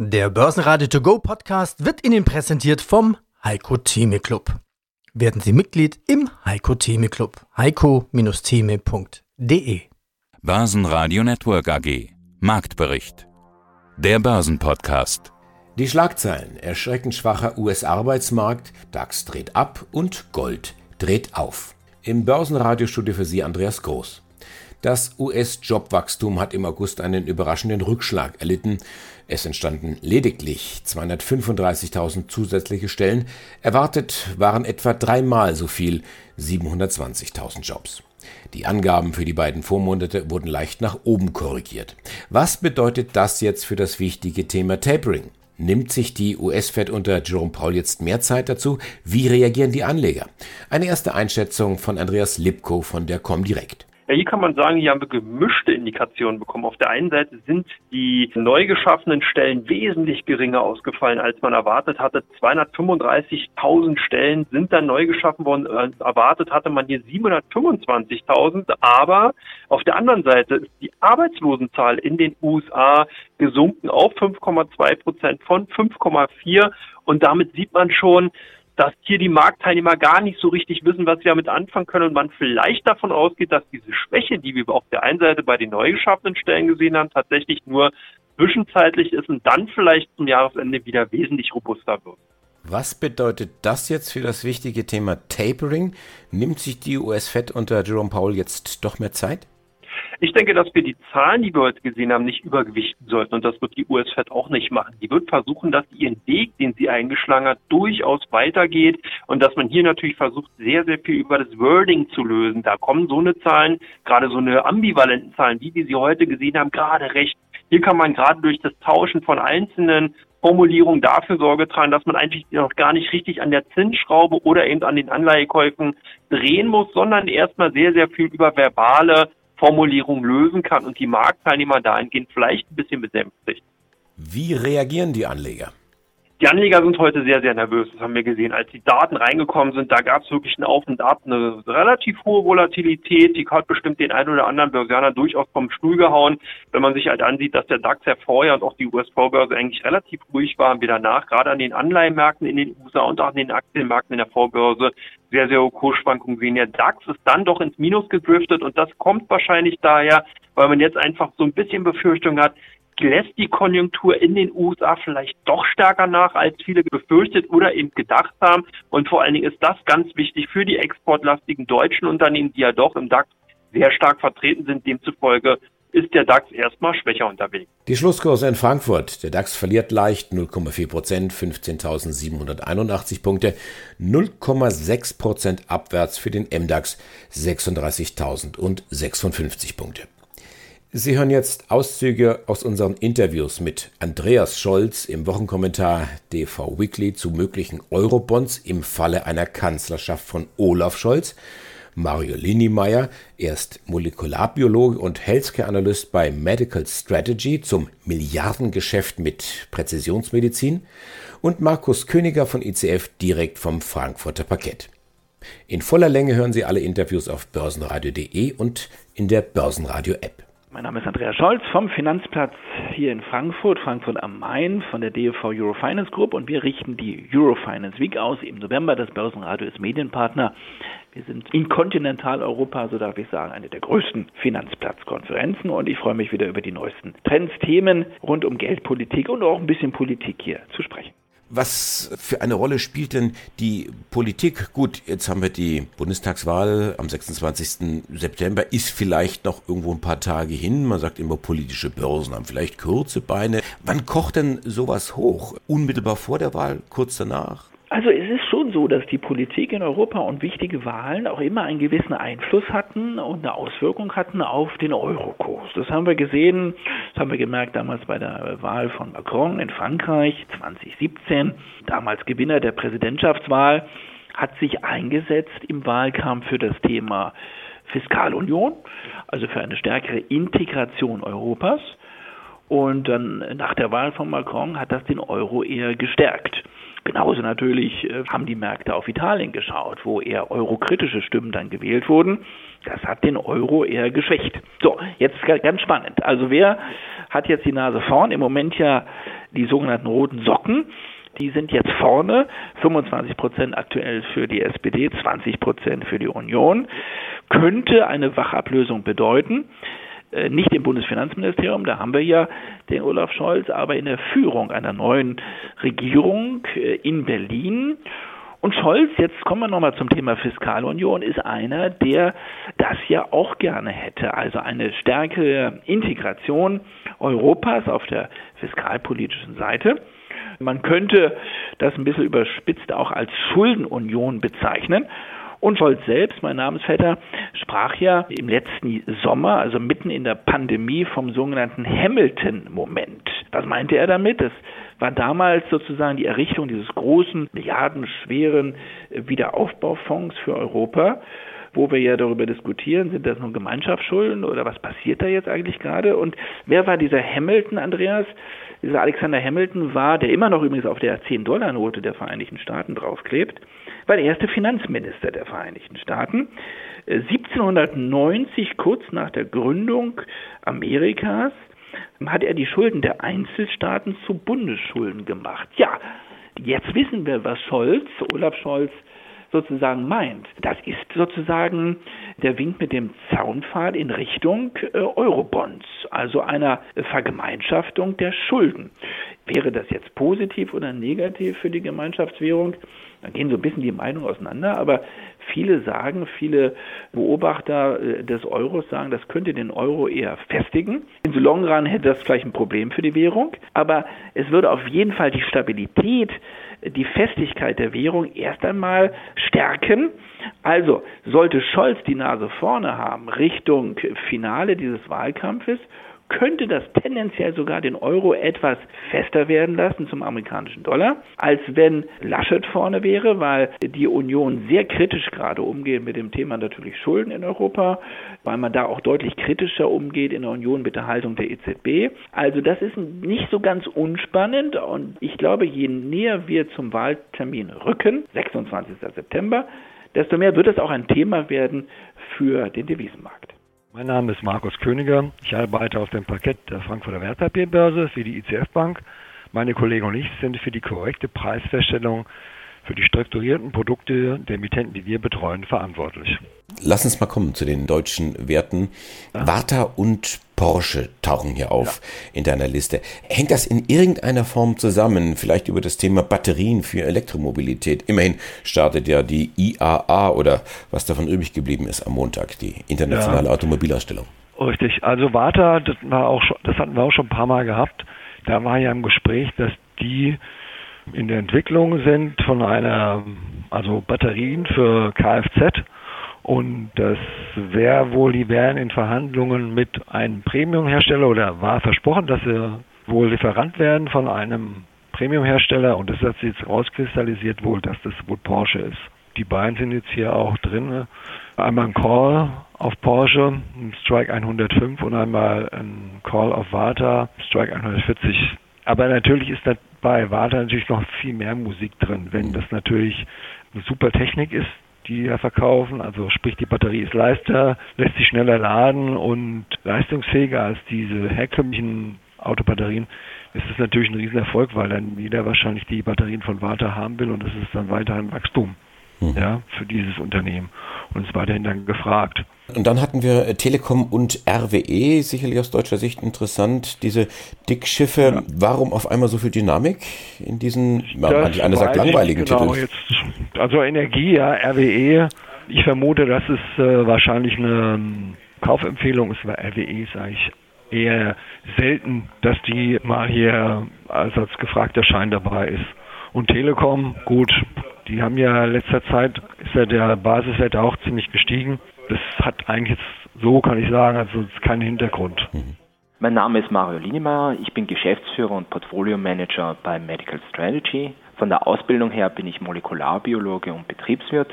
Der Börsenradio To Go Podcast wird Ihnen präsentiert vom Heiko Theme Club. Werden Sie Mitglied im Heiko Theme Club. heiko-theme.de Börsenradio Network AG Marktbericht Der Börsenpodcast Die Schlagzeilen erschreckend schwacher US-Arbeitsmarkt, DAX dreht ab und Gold dreht auf. Im Börsenradiostudio für Sie Andreas Groß. Das US-Jobwachstum hat im August einen überraschenden Rückschlag erlitten. Es entstanden lediglich 235.000 zusätzliche Stellen. Erwartet waren etwa dreimal so viel, 720.000 Jobs. Die Angaben für die beiden Vormonate wurden leicht nach oben korrigiert. Was bedeutet das jetzt für das wichtige Thema Tapering? Nimmt sich die US-Fed unter Jerome Paul jetzt mehr Zeit dazu? Wie reagieren die Anleger? Eine erste Einschätzung von Andreas Lipko von der Comdirect. Ja, hier kann man sagen, hier haben wir gemischte Indikationen bekommen. Auf der einen Seite sind die neu geschaffenen Stellen wesentlich geringer ausgefallen, als man erwartet hatte. 235.000 Stellen sind dann neu geschaffen worden. Äh, erwartet hatte man hier 725.000. Aber auf der anderen Seite ist die Arbeitslosenzahl in den USA gesunken auf 5,2 Prozent von 5,4. Und damit sieht man schon, dass hier die Marktteilnehmer gar nicht so richtig wissen, was sie damit anfangen können und man vielleicht davon ausgeht, dass diese Schwäche, die wir auf der einen Seite bei den neu geschaffenen Stellen gesehen haben, tatsächlich nur zwischenzeitlich ist und dann vielleicht zum Jahresende wieder wesentlich robuster wird. Was bedeutet das jetzt für das wichtige Thema Tapering? Nimmt sich die US-Fed unter Jerome Powell jetzt doch mehr Zeit? Ich denke, dass wir die Zahlen, die wir heute gesehen haben, nicht übergewichten sollten. Und das wird die US-Fed auch nicht machen. Die wird versuchen, dass ihren Weg, den sie eingeschlagen hat, durchaus weitergeht. Und dass man hier natürlich versucht, sehr, sehr viel über das Wording zu lösen. Da kommen so eine Zahlen, gerade so eine ambivalenten Zahlen, wie wir sie heute gesehen haben, gerade recht. Hier kann man gerade durch das Tauschen von einzelnen Formulierungen dafür Sorge tragen, dass man eigentlich noch gar nicht richtig an der Zinsschraube oder eben an den Anleihekäufen drehen muss, sondern erstmal sehr, sehr viel über verbale Formulierung lösen kann und die Marktteilnehmer dahingehend vielleicht ein bisschen besänftigt. Wie reagieren die Anleger? Die Anleger sind heute sehr, sehr nervös, das haben wir gesehen. Als die Daten reingekommen sind, da gab es wirklich einen Auf und Ab, eine relativ hohe Volatilität, die hat bestimmt den einen oder anderen Börsianer durchaus vom Stuhl gehauen. Wenn man sich halt ansieht, dass der DAX ja vorher und auch die US-Vorbörse eigentlich relativ ruhig waren, wir danach gerade an den Anleihenmärkten in den USA und auch an den Aktienmärkten in der Vorbörse sehr, sehr hohe Kursschwankungen sehen. Der DAX ist dann doch ins Minus gedriftet und das kommt wahrscheinlich daher, weil man jetzt einfach so ein bisschen Befürchtung hat, lässt die Konjunktur in den USA vielleicht doch stärker nach, als viele befürchtet oder eben gedacht haben. Und vor allen Dingen ist das ganz wichtig für die exportlastigen deutschen Unternehmen, die ja doch im DAX sehr stark vertreten sind. Demzufolge ist der DAX erstmal schwächer unterwegs. Die Schlusskurse in Frankfurt. Der DAX verliert leicht 0,4 Prozent, 15.781 Punkte, 0,6 Prozent abwärts für den MDAX, 36.056 Punkte. Sie hören jetzt Auszüge aus unseren Interviews mit Andreas Scholz im Wochenkommentar DV Weekly zu möglichen Eurobonds im Falle einer Kanzlerschaft von Olaf Scholz, Mario Linnemeyer, erst Molekularbiologe und Healthcare-Analyst bei Medical Strategy zum Milliardengeschäft mit Präzisionsmedizin und Markus Königer von ICF direkt vom Frankfurter Parkett. In voller Länge hören Sie alle Interviews auf börsenradio.de und in der Börsenradio-App. Mein Name ist Andreas Scholz vom Finanzplatz hier in Frankfurt, Frankfurt am Main von der DFV Eurofinance Group und wir richten die Eurofinance Week aus im November. Das Börsenradio ist Medienpartner. Wir sind in Kontinentaleuropa, so darf ich sagen, eine der größten Finanzplatzkonferenzen und ich freue mich wieder über die neuesten Trends, Themen rund um Geldpolitik und auch ein bisschen Politik hier zu sprechen. Was für eine Rolle spielt denn die Politik? Gut, jetzt haben wir die Bundestagswahl am 26. September, ist vielleicht noch irgendwo ein paar Tage hin. Man sagt immer, politische Börsen haben vielleicht kurze Beine. Wann kocht denn sowas hoch? Unmittelbar vor der Wahl, kurz danach? Also es ist so, dass die Politik in Europa und wichtige Wahlen auch immer einen gewissen Einfluss hatten und eine Auswirkung hatten auf den Eurokurs. Das haben wir gesehen, das haben wir gemerkt damals bei der Wahl von Macron in Frankreich 2017, damals Gewinner der Präsidentschaftswahl, hat sich eingesetzt im Wahlkampf für das Thema Fiskalunion, also für eine stärkere Integration Europas. Und dann nach der Wahl von Macron hat das den Euro eher gestärkt. Genauso natürlich äh, haben die Märkte auf Italien geschaut, wo eher eurokritische Stimmen dann gewählt wurden. Das hat den Euro eher geschwächt. So, jetzt ganz spannend. Also wer hat jetzt die Nase vorn? Im Moment ja die sogenannten roten Socken. Die sind jetzt vorne, 25 Prozent aktuell für die SPD, 20 Prozent für die Union. Könnte eine Wachablösung bedeuten. Äh, nicht im Bundesfinanzministerium, da haben wir ja den Olaf Scholz, aber in der Führung einer neuen Regierung äh, in Berlin. Und Scholz, jetzt kommen wir nochmal zum Thema Fiskalunion, ist einer, der das ja auch gerne hätte. Also eine stärkere Integration Europas auf der fiskalpolitischen Seite. Man könnte das ein bisschen überspitzt auch als Schuldenunion bezeichnen. Und Scholz selbst, mein Namensvetter, sprach ja im letzten Sommer, also mitten in der Pandemie, vom sogenannten Hamilton-Moment. Was meinte er damit? Das war damals sozusagen die Errichtung dieses großen, milliardenschweren Wiederaufbaufonds für Europa wo wir ja darüber diskutieren, sind das nun Gemeinschaftsschulden oder was passiert da jetzt eigentlich gerade? Und wer war dieser Hamilton, Andreas? Dieser Alexander Hamilton war, der immer noch übrigens auf der 10-Dollar-Note der Vereinigten Staaten draufklebt, war der erste Finanzminister der Vereinigten Staaten. 1790, äh, kurz nach der Gründung Amerikas, hat er die Schulden der Einzelstaaten zu Bundesschulden gemacht. Ja, jetzt wissen wir, was Scholz, Olaf Scholz, sozusagen meint. Das ist sozusagen der Wink mit dem Zaunpfahl in Richtung äh, Eurobonds, also einer Vergemeinschaftung der Schulden. Wäre das jetzt positiv oder negativ für die Gemeinschaftswährung? Da gehen so ein bisschen die Meinungen auseinander, aber viele sagen, viele Beobachter äh, des Euros sagen, das könnte den Euro eher festigen. In so Long Run hätte das vielleicht ein Problem für die Währung, aber es würde auf jeden Fall die Stabilität die Festigkeit der Währung erst einmal stärken. Also sollte Scholz die Nase vorne haben Richtung Finale dieses Wahlkampfes, könnte das tendenziell sogar den Euro etwas fester werden lassen zum amerikanischen Dollar, als wenn Laschet vorne wäre, weil die Union sehr kritisch gerade umgeht mit dem Thema natürlich Schulden in Europa, weil man da auch deutlich kritischer umgeht in der Union mit der Haltung der EZB. Also das ist nicht so ganz unspannend und ich glaube, je näher wir zum Wahltermin rücken, 26. September, desto mehr wird es auch ein Thema werden für den Devisenmarkt. Mein Name ist Markus Königer. Ich arbeite auf dem Parkett der Frankfurter Wertpapierbörse für die ICF Bank. Meine Kollegen und ich sind für die korrekte Preisfeststellung für die strukturierten Produkte der Emittenten, die wir betreuen, verantwortlich. Lass uns mal kommen zu den deutschen Werten. Ja. Warta und Porsche tauchen hier auf ja. in deiner Liste. Hängt das in irgendeiner Form zusammen? Vielleicht über das Thema Batterien für Elektromobilität. Immerhin startet ja die IAA oder was davon übrig geblieben ist am Montag, die internationale ja. Automobilausstellung. Richtig. Also Warta, das, war auch schon, das hatten wir auch schon ein paar Mal gehabt. Da war ja im Gespräch, dass die in der Entwicklung sind von einer, also Batterien für Kfz und das wäre wohl, die wären in Verhandlungen mit einem Premiumhersteller oder war versprochen, dass sie wohl Lieferant werden von einem Premiumhersteller und das hat sich jetzt rauskristallisiert wohl, dass das wohl Porsche ist. Die beiden sind jetzt hier auch drin. Einmal ein Call auf Porsche, Strike 105 und einmal ein Call auf Vata, Strike 140. Aber natürlich ist da bei Vata natürlich noch viel mehr Musik drin, wenn das natürlich eine super Technik ist, die ja verkaufen. Also sprich, die Batterie ist leichter, lässt sich schneller laden und leistungsfähiger als diese herkömmlichen Autobatterien. Es ist natürlich ein Riesenerfolg, weil dann jeder wahrscheinlich die Batterien von Warta haben will und es ist dann weiterhin Wachstum mhm. ja, für dieses Unternehmen und ist weiterhin dann gefragt. Und dann hatten wir äh, Telekom und RWE, sicherlich aus deutscher Sicht interessant, diese Dickschiffe. Ja. Warum auf einmal so viel Dynamik in diesen, manch einer sagt langweiligen genau, Titeln? Jetzt, also Energie, ja, RWE. Ich vermute, das ist äh, wahrscheinlich eine ähm, Kaufempfehlung ist, weil RWE ist eigentlich eher selten, dass die mal hier als, als gefragter Schein dabei ist. Und Telekom, gut, die haben ja in letzter Zeit, ist ja der Basiswert auch ziemlich gestiegen. Das hat eigentlich jetzt, so kann ich sagen, also keinen Hintergrund. Mhm. Mein Name ist Mario Linemeyer, ich bin Geschäftsführer und Portfolio Manager bei Medical Strategy. Von der Ausbildung her bin ich Molekularbiologe und Betriebswirt.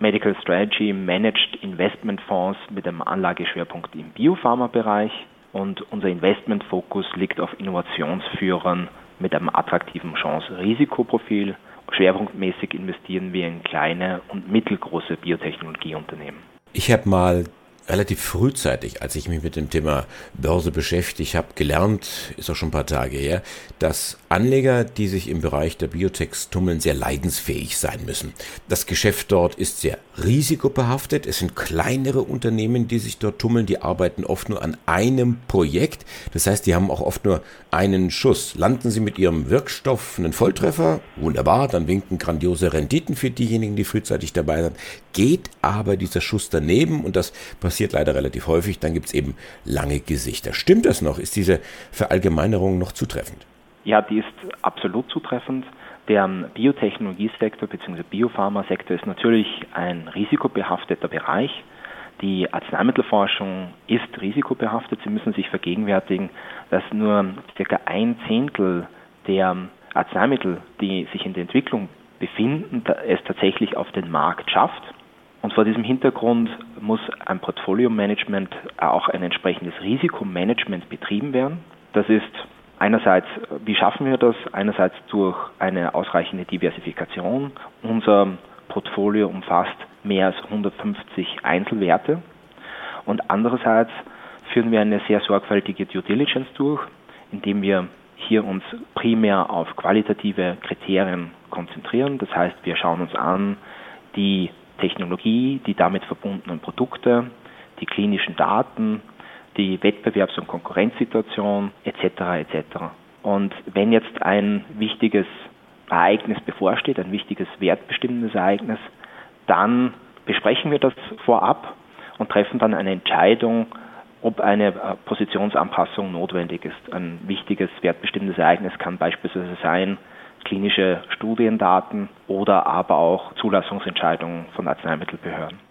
Medical Strategy managt Investmentfonds mit einem Anlageschwerpunkt im Biopharma-Bereich und unser Investmentfokus liegt auf Innovationsführern mit einem attraktiven Chance-Risikoprofil schwerpunktmäßig investieren wir in kleine und mittelgroße Biotechnologieunternehmen. Ich habe mal relativ frühzeitig, als ich mich mit dem Thema Börse beschäftigt habe, gelernt, ist auch schon ein paar Tage her, dass Anleger, die sich im Bereich der Biotechs tummeln, sehr leidensfähig sein müssen. Das Geschäft dort ist sehr risikobehaftet. Es sind kleinere Unternehmen, die sich dort tummeln. Die arbeiten oft nur an einem Projekt. Das heißt, die haben auch oft nur einen Schuss. Landen sie mit ihrem Wirkstoff einen Volltreffer, wunderbar, dann winken grandiose Renditen für diejenigen, die frühzeitig dabei sind. Geht aber dieser Schuss daneben und das passiert leider relativ häufig, dann gibt es eben lange Gesichter. Stimmt das noch? Ist diese Verallgemeinerung noch zutreffend? Ja, die ist absolut zutreffend. Der Biotechnologiesektor bzw. Biopharmasektor ist natürlich ein risikobehafteter Bereich. Die Arzneimittelforschung ist risikobehaftet. Sie müssen sich vergegenwärtigen, dass nur circa ein Zehntel der Arzneimittel, die sich in der Entwicklung befinden, es tatsächlich auf den Markt schafft. Und vor diesem Hintergrund muss ein Portfolio-Management, auch ein entsprechendes Risikomanagement betrieben werden. Das ist einerseits, wie schaffen wir das? Einerseits durch eine ausreichende Diversifikation. Unser Portfolio umfasst mehr als 150 Einzelwerte. Und andererseits führen wir eine sehr sorgfältige Due Diligence durch, indem wir hier uns primär auf qualitative Kriterien konzentrieren. Das heißt, wir schauen uns an die Technologie, die damit verbundenen Produkte, die klinischen Daten, die Wettbewerbs- und Konkurrenzsituation etc. etc. Und wenn jetzt ein wichtiges Ereignis bevorsteht, ein wichtiges wertbestimmendes Ereignis, dann besprechen wir das vorab und treffen dann eine Entscheidung, ob eine äh, Positionsanpassung notwendig ist. Ein wichtiges wertbestimmendes Ereignis kann beispielsweise sein, klinische Studiendaten oder aber auch Zulassungsentscheidungen von Arzneimittelbehörden.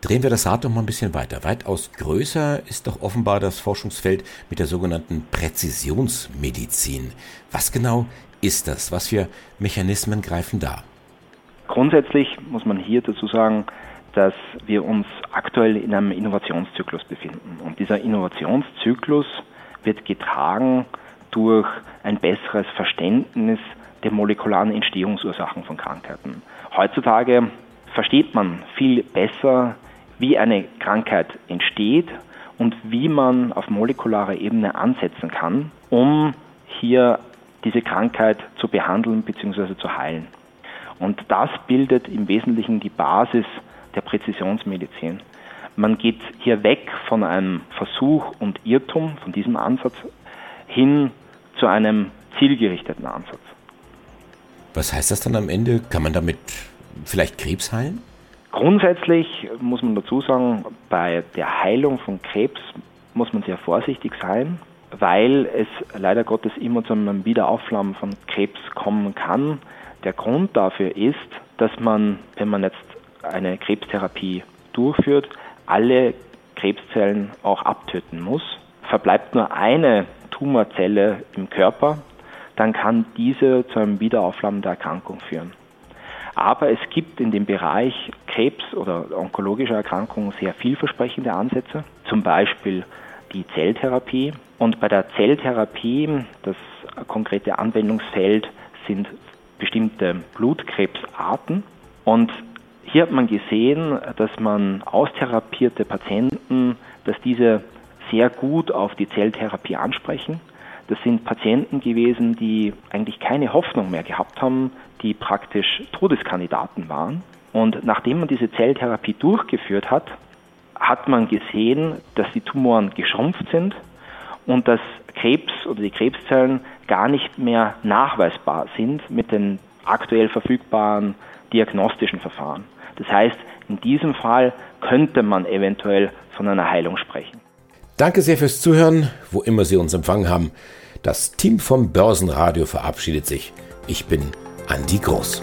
Drehen wir das Rad noch mal ein bisschen weiter. Weitaus größer ist doch offenbar das Forschungsfeld mit der sogenannten Präzisionsmedizin. Was genau ist das? Was für Mechanismen greifen da? Grundsätzlich muss man hier dazu sagen, dass wir uns aktuell in einem Innovationszyklus befinden. Und dieser Innovationszyklus wird getragen durch ein besseres Verständnis der molekularen Entstehungsursachen von Krankheiten. Heutzutage versteht man viel besser, wie eine Krankheit entsteht und wie man auf molekularer Ebene ansetzen kann, um hier diese Krankheit zu behandeln bzw. zu heilen. Und das bildet im Wesentlichen die Basis der Präzisionsmedizin. Man geht hier weg von einem Versuch und Irrtum, von diesem Ansatz, hin zu einem zielgerichteten Ansatz. Was heißt das dann am Ende? Kann man damit vielleicht Krebs heilen? Grundsätzlich muss man dazu sagen, bei der Heilung von Krebs muss man sehr vorsichtig sein, weil es leider Gottes immer zu einem Wiederaufflammen von Krebs kommen kann. Der Grund dafür ist, dass man, wenn man jetzt eine Krebstherapie durchführt, alle Krebszellen auch abtöten muss. Verbleibt nur eine Tumorzelle im Körper, dann kann diese zu einem Wiederaufflammen der Erkrankung führen. Aber es gibt in dem Bereich Krebs oder onkologischer Erkrankungen sehr vielversprechende Ansätze, zum Beispiel die Zelltherapie. Und bei der Zelltherapie, das konkrete Anwendungsfeld sind bestimmte Blutkrebsarten. Und hier hat man gesehen, dass man austherapierte Patienten, dass diese sehr gut auf die Zelltherapie ansprechen das sind Patienten gewesen, die eigentlich keine Hoffnung mehr gehabt haben, die praktisch Todeskandidaten waren. Und nachdem man diese Zelltherapie durchgeführt hat, hat man gesehen, dass die Tumoren geschrumpft sind und dass Krebs oder die Krebszellen gar nicht mehr nachweisbar sind mit den aktuell verfügbaren diagnostischen Verfahren. Das heißt, in diesem Fall könnte man eventuell von einer Heilung sprechen. Danke sehr fürs Zuhören, wo immer Sie uns empfangen haben. Das Team vom Börsenradio verabschiedet sich. Ich bin Andi Groß.